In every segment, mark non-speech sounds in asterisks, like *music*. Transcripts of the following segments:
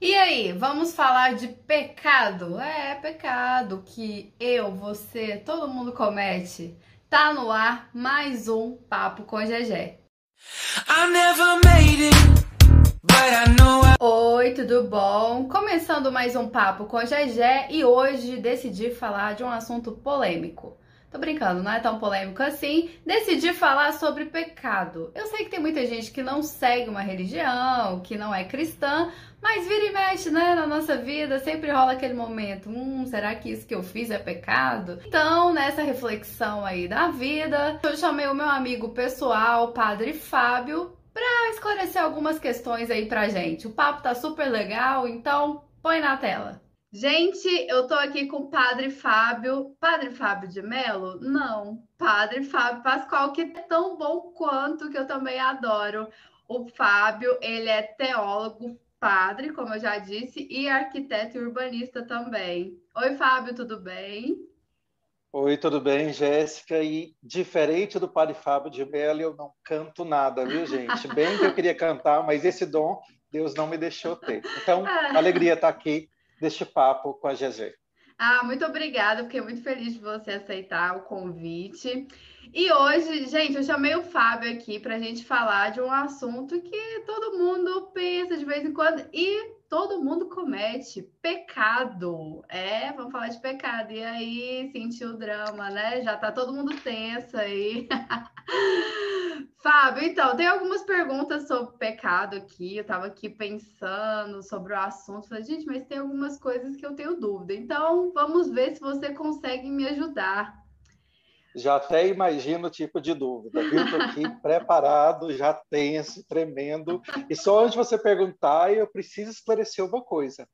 E aí, vamos falar de pecado? É, pecado que eu, você, todo mundo comete. Tá no ar mais um Papo com Gegé. Oi, tudo bom? Começando mais um Papo com Gegé e hoje decidi falar de um assunto polêmico. Tô brincando, não é tão polêmico assim. Decidi falar sobre pecado. Eu sei que tem muita gente que não segue uma religião, que não é cristã, mas vira e mexe, né? Na nossa vida sempre rola aquele momento: hum, será que isso que eu fiz é pecado? Então, nessa reflexão aí da vida, eu chamei o meu amigo pessoal, Padre Fábio, para esclarecer algumas questões aí pra gente. O papo tá super legal, então põe na tela. Gente, eu tô aqui com o Padre Fábio. Padre Fábio de Melo? Não. Padre Fábio Pascoal, que é tão bom quanto, que eu também adoro. O Fábio, ele é teólogo, padre, como eu já disse, e arquiteto e urbanista também. Oi, Fábio, tudo bem? Oi, tudo bem, Jéssica? E diferente do Padre Fábio de Mello, eu não canto nada, viu, gente? Bem que eu queria cantar, mas esse dom Deus não me deixou ter. Então, ah. *laughs* alegria estar aqui deste papo com a GG. Ah, muito obrigada, fiquei muito feliz de você aceitar o convite. E hoje, gente, eu chamei o Fábio aqui para a gente falar de um assunto que todo mundo pensa de vez em quando e todo mundo comete pecado. É, vamos falar de pecado. E aí, sentiu o drama, né? Já tá todo mundo tenso aí. *laughs* Fábio, então, tem algumas perguntas sobre pecado aqui. Eu estava aqui pensando sobre o assunto. Falei, gente, mas tem algumas coisas que eu tenho dúvida. Então, vamos ver se você consegue me ajudar. Já até imagino o tipo de dúvida, viu? Estou aqui *laughs* preparado, já tenso, tremendo. E só antes de você perguntar, eu preciso esclarecer uma coisa.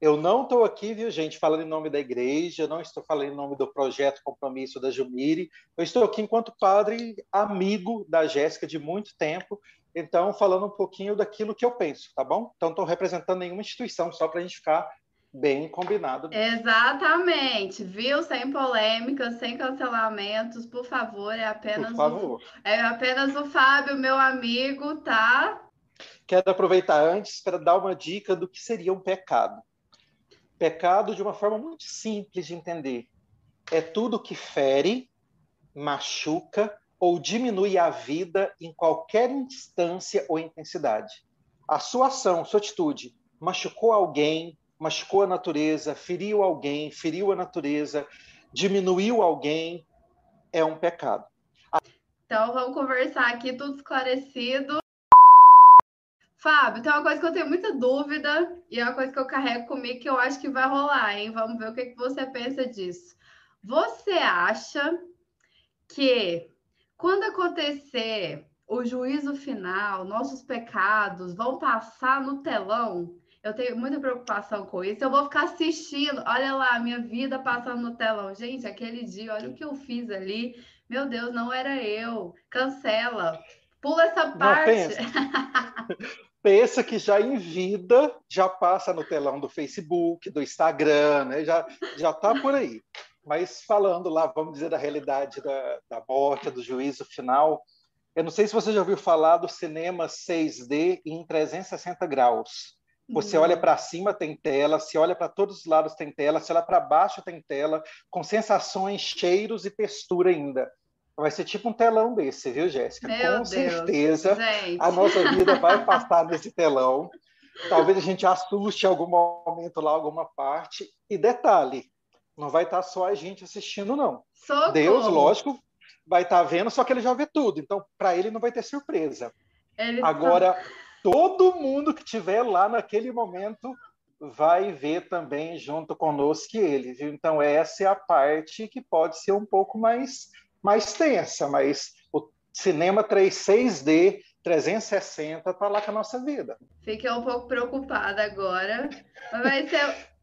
Eu não estou aqui, viu, gente, falando em nome da igreja, não estou falando em nome do projeto Compromisso da Jumiri. Eu estou aqui enquanto padre amigo da Jéssica de muito tempo, então falando um pouquinho daquilo que eu penso, tá bom? Então, estou representando nenhuma instituição, só para a gente ficar bem combinado. Exatamente, viu? Sem polêmicas, sem cancelamentos, por favor, é apenas, por favor. O, é apenas o Fábio, meu amigo, tá? Quero aproveitar antes para dar uma dica do que seria um pecado. Pecado, de uma forma muito simples de entender, é tudo que fere, machuca ou diminui a vida em qualquer instância ou intensidade. A sua ação, sua atitude, machucou alguém, machucou a natureza, feriu alguém, feriu a natureza, diminuiu alguém, é um pecado. Então vamos conversar aqui, tudo esclarecido. Fábio, tem uma coisa que eu tenho muita dúvida e é uma coisa que eu carrego comigo que eu acho que vai rolar, hein? Vamos ver o que, que você pensa disso. Você acha que quando acontecer o juízo final, nossos pecados vão passar no telão? Eu tenho muita preocupação com isso. Eu vou ficar assistindo. Olha lá, minha vida passando no telão. Gente, aquele dia, olha o que eu fiz ali. Meu Deus, não era eu. Cancela. Pula essa parte. *laughs* pensa que já em vida já passa no telão do Facebook, do Instagram, né? já já está por aí. Mas falando lá, vamos dizer, da realidade da, da morte, do juízo final, eu não sei se você já ouviu falar do cinema 6D em 360 graus. Você olha para cima, tem tela, se olha para todos os lados, tem tela, se olha para baixo, tem tela, com sensações, cheiros e textura ainda. Vai ser tipo um telão desse, viu, Jéssica? Com Deus, certeza gente. a nossa vida vai passar nesse telão. Talvez a gente assuste em algum momento lá, alguma parte. E detalhe, não vai estar só a gente assistindo, não. Socorro. Deus, lógico, vai estar vendo, só que ele já vê tudo. Então, para ele não vai ter surpresa. Ele Agora, tá... todo mundo que estiver lá naquele momento vai ver também junto conosco ele, viu? Então, essa é a parte que pode ser um pouco mais mais tensa, mas o cinema 36D 360 está lá com a nossa vida. Fiquei um pouco preocupada agora, mas.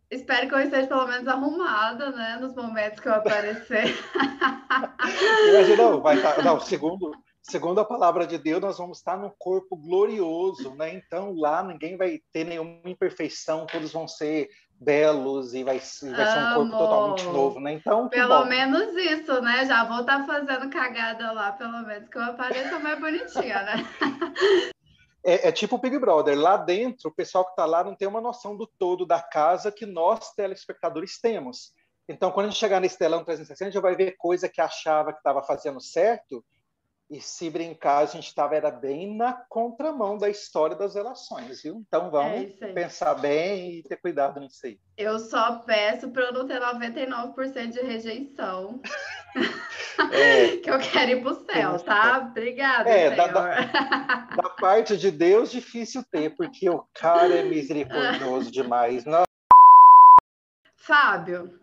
Espero que eu esteja pelo menos arrumada, né? Nos momentos que eu aparecer. *laughs* não, vai estar. Tá, não, segundo, segundo a palavra de Deus, nós vamos estar num corpo glorioso, né? Então lá ninguém vai ter nenhuma imperfeição, todos vão ser belos e vai, vai ser um corpo totalmente novo, né? Então, pelo menos isso, né? Já vou estar tá fazendo cagada lá, pelo menos que eu apareça mais bonitinha, né? é, é, tipo o Big Brother. Lá dentro, o pessoal que está lá não tem uma noção do todo da casa que nós, telespectadores, temos. Então, quando a gente chegar nesse telão 360, já vai ver coisa que achava que estava fazendo certo, e se brincar, a gente estava era bem na contramão da história das relações, viu? Então vamos é pensar bem e ter cuidado nisso aí. Eu só peço para eu não ter 99% de rejeição. *laughs* É, *laughs* que eu quero ir para o céu, tá? Obrigada, é, da, da, da, parte de Deus, difícil ter, porque o cara é misericordioso demais. Não... Fábio,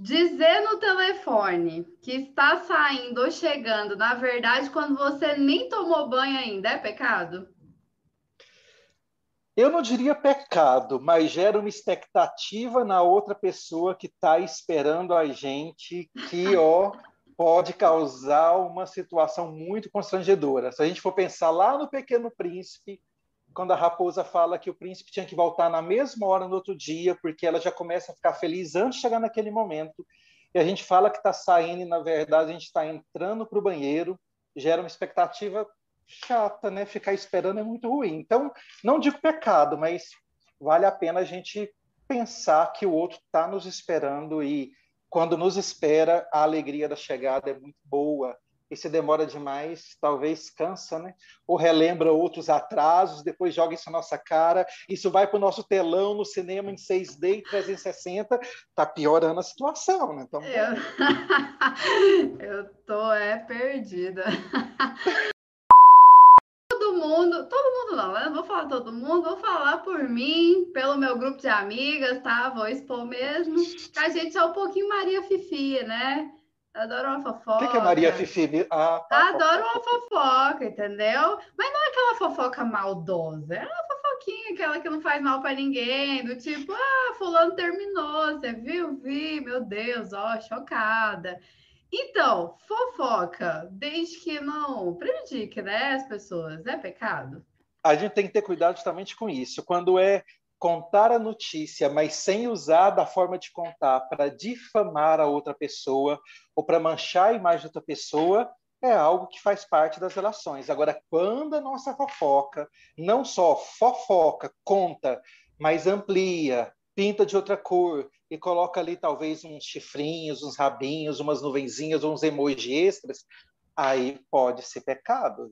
Dizer no telefone que está saindo ou chegando, na verdade, quando você nem tomou banho ainda, é pecado? Eu não diria pecado, mas gera uma expectativa na outra pessoa que está esperando a gente, que *laughs* ó, pode causar uma situação muito constrangedora. Se a gente for pensar lá no Pequeno Príncipe, quando a raposa fala que o príncipe tinha que voltar na mesma hora no outro dia, porque ela já começa a ficar feliz antes de chegar naquele momento. E a gente fala que está saindo e, na verdade, a gente está entrando para o banheiro, gera uma expectativa chata, né? Ficar esperando é muito ruim. Então, não digo pecado, mas vale a pena a gente pensar que o outro está nos esperando e, quando nos espera, a alegria da chegada é muito boa e se demora demais, talvez cansa, né? Ou relembra outros atrasos, depois joga isso na nossa cara, isso vai para o nosso telão no cinema em 6D e 360, tá piorando a situação, né? Então... Eu... *laughs* Eu tô é perdida. *laughs* todo mundo, todo mundo não, né? Não vou falar todo mundo, vou falar por mim, pelo meu grupo de amigas, tá? Vou expor mesmo. *laughs* A gente é um pouquinho Maria Fifi, né? Adoro uma fofoca. O que, é Maria Fifi? Ah, tá, Adoro uma fofoca, entendeu? Mas não é aquela fofoca maldosa, é uma fofoquinha, aquela que não faz mal para ninguém, do tipo, ah, fulano terminou, você viu? Vi, meu Deus, ó, chocada. Então, fofoca, desde que não prejudique, né, as pessoas, é pecado? A gente tem que ter cuidado justamente com isso. Quando é contar a notícia, mas sem usar da forma de contar para difamar a outra pessoa ou para manchar a imagem da outra pessoa, é algo que faz parte das relações. Agora, quando a nossa fofoca não só fofoca, conta, mas amplia, pinta de outra cor e coloca ali talvez uns chifrinhos, uns rabinhos, umas nuvenzinhas, uns emojis extras, aí pode ser pecado.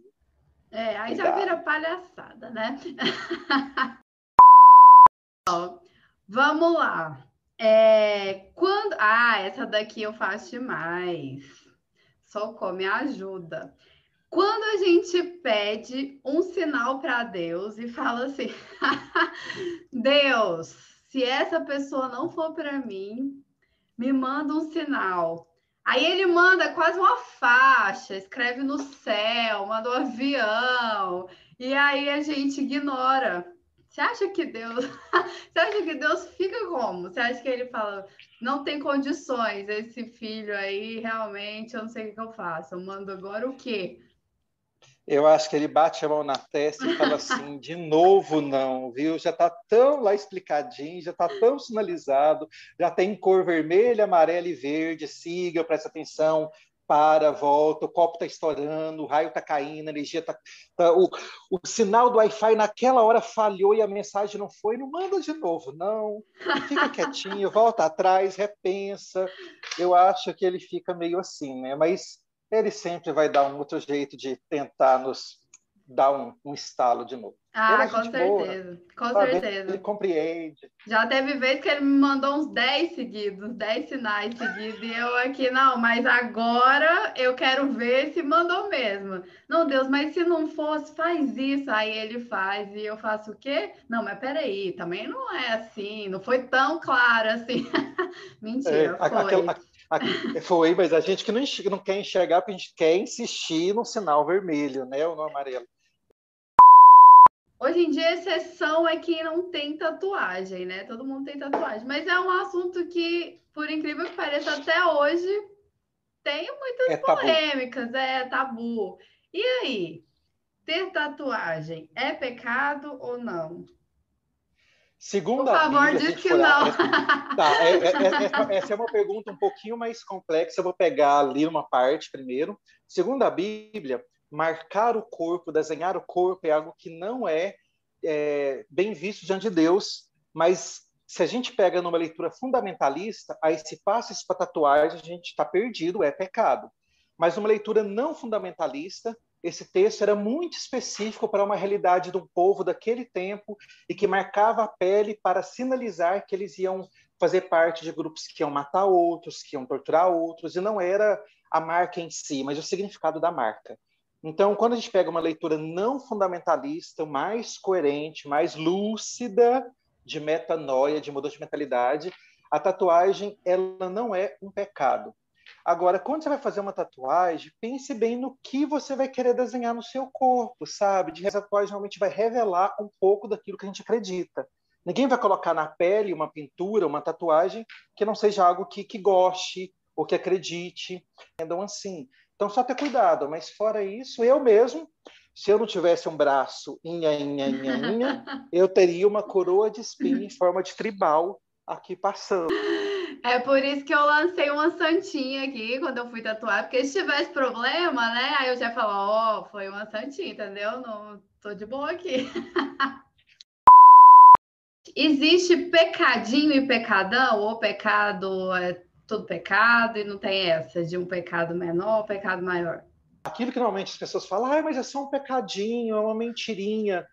É, aí Cuidado. já vira palhaçada, né? *laughs* Vamos lá. É, quando... Ah, essa daqui eu faço demais. Socorro, me ajuda. Quando a gente pede um sinal para Deus e fala assim: *laughs* Deus, se essa pessoa não for para mim, me manda um sinal. Aí ele manda quase uma faixa, escreve no céu, manda um avião, e aí a gente ignora. Você acha que Deus, *laughs* você acha que Deus fica como? Você acha que ele fala, não tem condições, esse filho aí, realmente, eu não sei o que eu faço. Eu mando agora o quê? Eu acho que ele bate a mão na testa e fala assim: de novo não, viu? Já está tão lá explicadinho, já está tão sinalizado, já tem cor vermelha, amarela e verde, siga, presta atenção, para, volta, o copo está estourando, o raio está caindo, a energia está. Tá, o, o sinal do Wi-Fi naquela hora falhou e a mensagem não foi, não manda de novo, não. Fica quietinho, volta atrás, repensa. Eu acho que ele fica meio assim, né? Mas ele sempre vai dar um outro jeito de tentar nos dar um, um estalo de novo. Ah, é com certeza, boa, com sabe? certeza. Ele compreende. Já teve vez que ele me mandou uns 10 seguidos, 10 sinais seguidos, e eu aqui, não, mas agora eu quero ver se mandou mesmo. Não, Deus, mas se não fosse, faz isso. Aí ele faz, e eu faço o quê? Não, mas peraí, também não é assim, não foi tão claro assim. *laughs* Mentira, é, foi. Aquela, foi, mas a gente que não, enxerga, não quer enxergar, porque a gente quer insistir no sinal vermelho, né, ou no amarelo. Hoje em dia, a exceção é quem não tem tatuagem, né? Todo mundo tem tatuagem. Mas é um assunto que, por incrível que pareça, até hoje tem muitas é polêmicas, tabu. é tabu. E aí, ter tatuagem é pecado ou não? Segundo Por favor, Bíblia, diz que não. *laughs* Tá, é, é, é, essa é uma pergunta um pouquinho mais complexa. Eu vou pegar ali uma parte primeiro. Segundo a Bíblia, marcar o corpo, desenhar o corpo é algo que não é, é bem visto diante de Deus, mas se a gente pega numa leitura fundamentalista, aí se passa isso para tatuagem, a gente está perdido, é pecado. Mas numa leitura não fundamentalista, esse texto era muito específico para uma realidade de um povo daquele tempo e que marcava a pele para sinalizar que eles iam fazer parte de grupos que iam matar outros, que iam torturar outros, e não era a marca em si, mas o significado da marca. Então, quando a gente pega uma leitura não fundamentalista, mais coerente, mais lúcida, de metanoia, de mudança de mentalidade, a tatuagem ela não é um pecado. Agora, quando você vai fazer uma tatuagem, pense bem no que você vai querer desenhar no seu corpo, sabe? De tatuagem realmente vai revelar um pouco daquilo que a gente acredita. Ninguém vai colocar na pele uma pintura, uma tatuagem que não seja algo que, que goste ou que acredite. Então, assim, então só ter cuidado. Mas fora isso, eu mesmo se eu não tivesse um braço inha, inha, inha, inha, *laughs* eu teria uma coroa de espinho em forma de tribal aqui passando. É por isso que eu lancei uma santinha aqui quando eu fui tatuar, porque se tivesse problema, né? Aí eu já falo, ó, oh, foi uma santinha, entendeu? Não tô de boa aqui. *laughs* Existe pecadinho e pecadão, ou pecado é tudo pecado e não tem essa de um pecado menor ou pecado maior? aquilo que normalmente as pessoas falam, ah, mas é só um pecadinho, é uma mentirinha.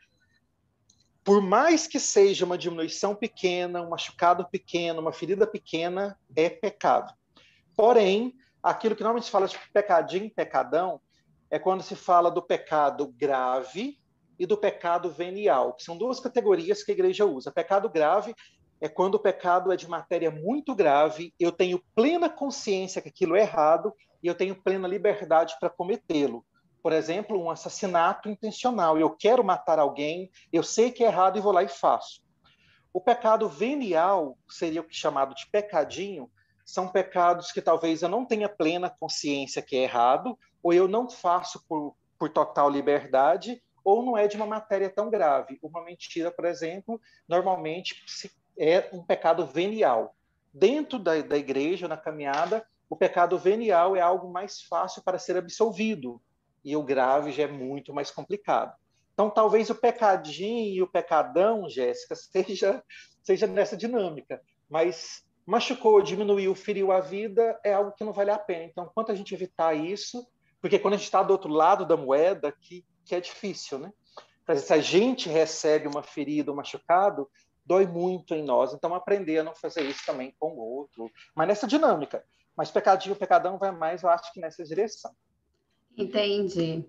Por mais que seja uma diminuição pequena, um machucado pequeno, uma ferida pequena, é pecado. Porém, aquilo que normalmente se fala de pecadinho, pecadão, é quando se fala do pecado grave e do pecado venial, que são duas categorias que a igreja usa. Pecado grave é quando o pecado é de matéria muito grave, eu tenho plena consciência que aquilo é errado e eu tenho plena liberdade para cometê-lo. Por exemplo, um assassinato intencional. Eu quero matar alguém, eu sei que é errado e vou lá e faço. O pecado venial seria o é chamado de pecadinho. São pecados que talvez eu não tenha plena consciência que é errado, ou eu não faço por, por total liberdade, ou não é de uma matéria tão grave. Uma mentira, por exemplo, normalmente é um pecado venial. Dentro da, da igreja, na caminhada, o pecado venial é algo mais fácil para ser absolvido e o grave já é muito mais complicado. Então, talvez o pecadinho e o pecadão, Jéssica, *laughs* seja, seja nessa dinâmica. Mas machucou, diminuiu, feriu a vida, é algo que não vale a pena. Então, quanto a gente evitar isso, porque quando a gente está do outro lado da moeda, que, que é difícil, né? Se a gente recebe uma ferida, um machucado, dói muito em nós. Então, aprender a não fazer isso também com o outro. Mas nessa dinâmica. Mas pecadinho, pecadão vai mais, eu acho que nessa direção. Entendi.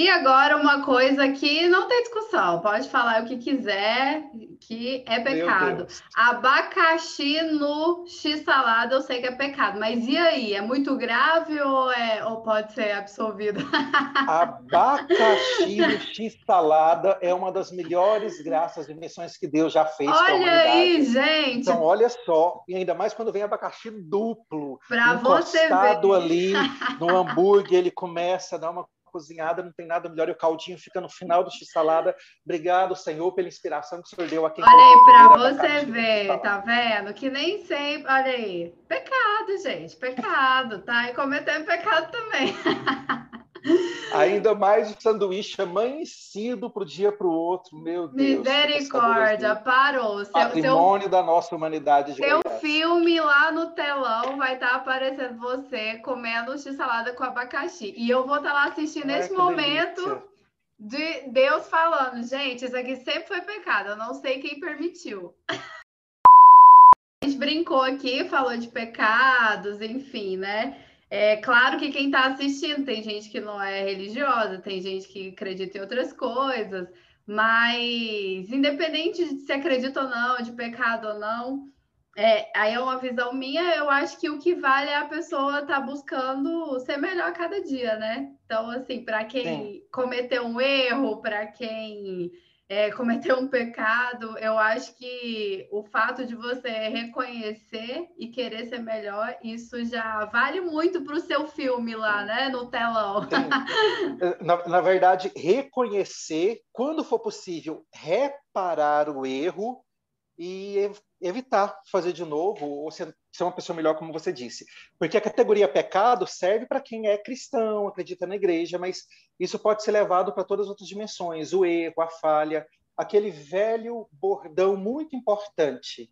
E agora uma coisa que não tem discussão, pode falar o que quiser, que é pecado. Abacaxi no x-salada eu sei que é pecado, mas e aí? É muito grave ou, é, ou pode ser absolvido? *laughs* Abacaxi no x-salada é uma das melhores graças e missões que Deus já fez Olha aí, gente! Então, olha só, e ainda mais quando vem abacaxi duplo, Para você ver. ali no hambúrguer, ele começa a dar uma cozinhada, não tem nada melhor, e o caldinho fica no final do x-salada. Obrigado, Senhor, pela inspiração que o Senhor deu aqui. Olha aí, para você ver, tá vendo? Que nem sempre, olha aí, pecado, gente, pecado, tá? E cometendo pecado também. *laughs* Ainda mais o sanduíche amanhecido para o dia para o outro, meu Deus. Misericórdia, parou. Seu, Patrimônio seu, da nossa humanidade. seu filme lá no telão vai estar tá aparecendo você comendo x-salada com abacaxi. E eu vou estar tá lá assistindo nesse momento delícia. de Deus falando, gente, isso aqui sempre foi pecado, eu não sei quem permitiu. *laughs* A gente brincou aqui, falou de pecados, enfim, né? É claro que quem está assistindo tem gente que não é religiosa, tem gente que acredita em outras coisas, mas independente de se acredita ou não, de pecado ou não, é, aí é uma visão minha, eu acho que o que vale é a pessoa estar tá buscando ser melhor a cada dia, né? Então, assim, para quem Sim. cometeu um erro, para quem é, cometeu um pecado, eu acho que o fato de você reconhecer e querer ser melhor, isso já vale muito para o seu filme lá, né, no telão. *laughs* Na, na, verdade, reconhecer, quando for possível, reparar o erro e evitar fazer de novo ou ser, ser uma pessoa melhor, como você disse. Porque a categoria pecado serve para quem é cristão, acredita na igreja, mas isso pode ser levado para todas as outras dimensões: o erro, a falha, aquele velho bordão muito importante.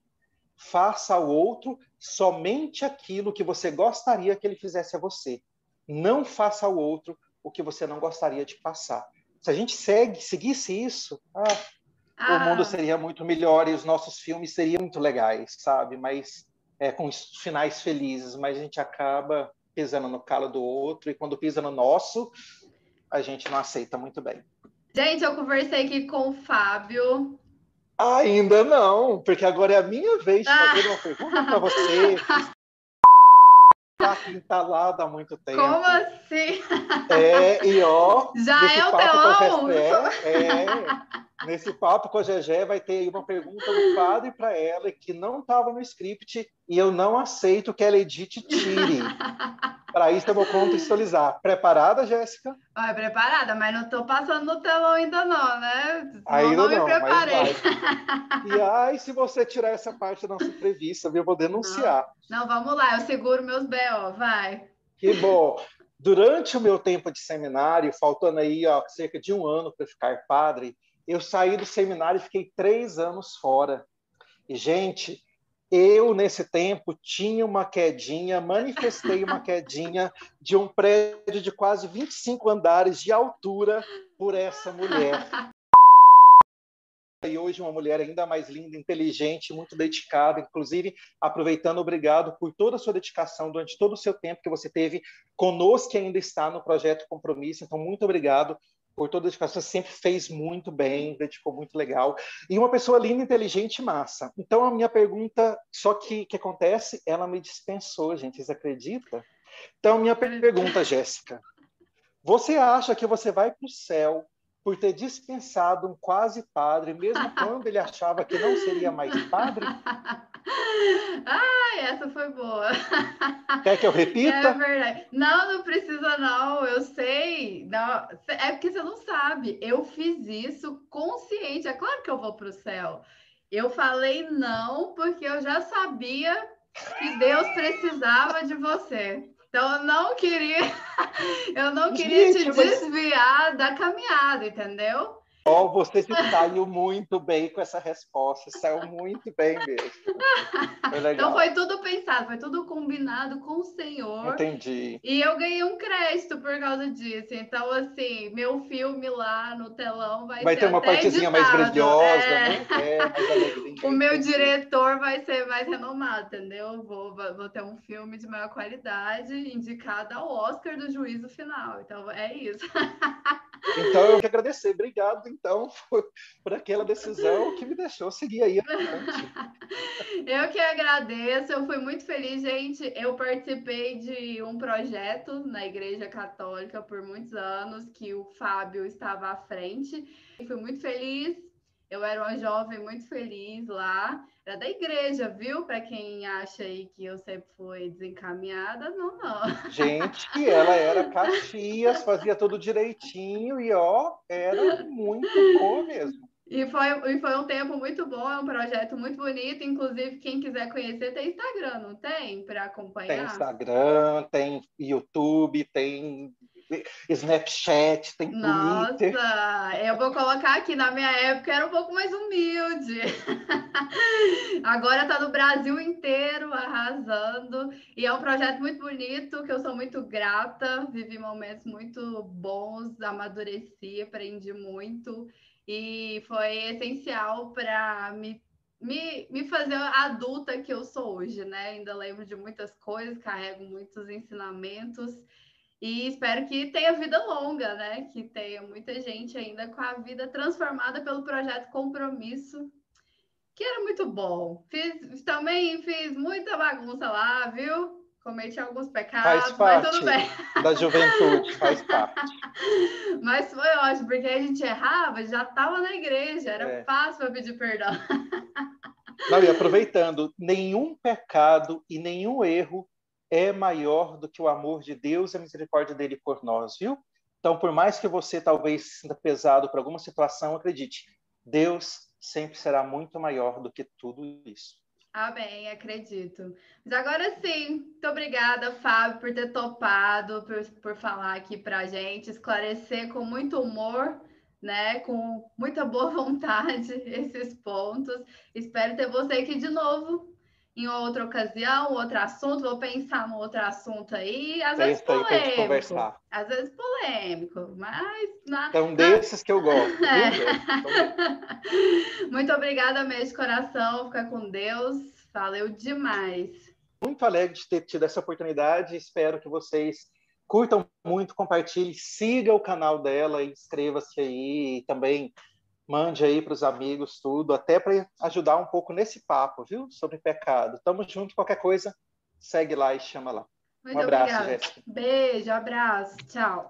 Faça ao outro somente aquilo que você gostaria que ele fizesse a você. Não faça ao outro o que você não gostaria de passar. Se a gente segue, seguisse isso, ah, ah. o mundo seria muito melhor e os nossos filmes seriam muito legais, sabe? Mas é, com finais felizes, mas a gente acaba pisando no calo do outro e quando pisa no nosso, a gente não aceita muito bem. Gente, eu conversei aqui com o Fábio. Ainda não, porque agora é a minha vez de fazer uma pergunta para você. *laughs* Está aqui entalada há muito tempo. Como assim? É, e ó. Já é o telão? É, nesse papo com a Gegé vai ter aí uma pergunta do padre para ela que não estava no script e eu não aceito que ela edite tire. *laughs* para isso eu vou contextualizar. Preparada, Jéssica? Ah, preparada, mas não estou passando no telão ainda não, né? Ainda não, não me preparei. E ai, se você tirar essa parte da nossa entrevista, eu vou denunciar. Não. não, vamos lá, eu seguro meus B.O., vai. Que bom. Durante o meu tempo de seminário, faltando aí ó, cerca de um ano para ficar padre, eu saí do seminário e fiquei três anos fora. E, gente, eu, nesse tempo, tinha uma quedinha, manifestei uma quedinha de um prédio de quase 25 andares de altura por essa mulher. E hoje uma mulher ainda mais linda, inteligente, muito dedicada, inclusive aproveitando, obrigado por toda a sua dedicação durante todo o seu tempo que você teve conosco que ainda está no projeto Compromisso. Então, muito obrigado por toda a dedicação, sempre fez muito bem, dedicou muito legal. E uma pessoa linda, inteligente massa. Então, a minha pergunta, só que que acontece, ela me dispensou, gente, vocês acreditam? Então, minha pergunta, Jéssica, você acha que você vai para o céu por ter dispensado um quase padre, mesmo quando ele achava que não seria mais padre? *laughs* Ah, essa foi boa. *laughs* Quer que eu repita? É verdade. Não, não precisa não. Eu sei. Não, é porque você não sabe. Eu fiz isso consciente. É claro que eu vou para o céu. Eu falei não porque eu já sabia que Deus precisava de você. Então eu não queria, *laughs* eu não queria Gente, te desviar mas... da caminhada, entendeu? Oh, você se saiu muito bem com essa resposta, saiu muito bem mesmo. Foi então foi tudo pensado, foi tudo combinado com o Senhor. Entendi. E eu ganhei um crédito por causa disso. Então, assim, meu filme lá no telão vai, vai ser. ter uma partezinha mais brilhosa, é... né? É, mais o meu diretor vai ser mais renomado, entendeu? Vou, vou ter um filme de maior qualidade, indicado ao Oscar do juízo final. Então, é isso. *laughs* Então, eu quero agradecer. Obrigado, então, por, aquela decisão que me deixou seguir aí *laughs* Eu que agradeço. Eu fui muito feliz, gente. Eu participei de um projeto na Igreja Católica por muitos anos, que o Fábio estava à frente. Fui muito feliz. Eu era uma jovem muito feliz lá. Era da igreja, viu? Para quem acha aí que eu sempre fui desencaminhada, não, não. Gente, ela era Caxias, fazia tudo direitinho e ó, era muito boa mesmo. E foi, e foi um tempo muito bom, é um projeto muito bonito. Inclusive, quem quiser conhecer, tem Instagram, não tem? Para acompanhar? Tem Instagram, tem YouTube, tem Snapchat, tem Nossa, Twitter. Nossa, eu vou colocar aqui, na minha época era um pouco mais humilde. *laughs* Agora está no Brasil inteiro arrasando. E é um projeto muito bonito, que eu sou muito grata. Vivi momentos muito bons, amadureci, aprendi muito. E foi essencial para me me, me fazer a adulta que eu sou hoje, né? Ainda lembro de muitas coisas, carrego muitos ensinamentos e espero que tenha vida longa, né? Que tenha muita gente ainda com a vida transformada pelo projeto Compromisso, que era muito bom. Fiz, também fiz muita bagunça lá, viu? Cometi alguns pecados, mas tudo bem. Da juventude, faz *laughs* parte. mas foi ótimo, porque a gente errava, já estava na igreja, era é. fácil para pedir perdão. Não, e aproveitando, nenhum pecado e nenhum erro é maior do que o amor de Deus e a misericórdia dele por nós, viu? Então, por mais que você talvez sinta pesado por alguma situação, acredite, Deus sempre será muito maior do que tudo isso. Amém, acredito. Mas agora sim, muito obrigada, Fábio, por ter topado, por, por falar aqui para gente, esclarecer com muito humor, né, com muita boa *laughs* vontade esses pontos. Espero ter você aqui de novo em outra ocasião, outro assunto, vou pensar no outro assunto aí, às vezes polêmico, às vezes polêmico, mas... Na, é um desses que eu gosto. *laughs* É. *laughs* Muito obrigada mesmo de coração, fica com Deus, valeu demais. Muito alegre de ter tido essa oportunidade, espero que vocês curtam muito, compartilhem, siga o canal dela, inscreva-se aí e também mande aí para os amigos tudo, até para ajudar um pouco nesse papo, viu? Sobre pecado. Tamo junto, qualquer coisa, segue lá e chama lá. Muito um abraço, Jéssica. Beijo, abraço, tchau.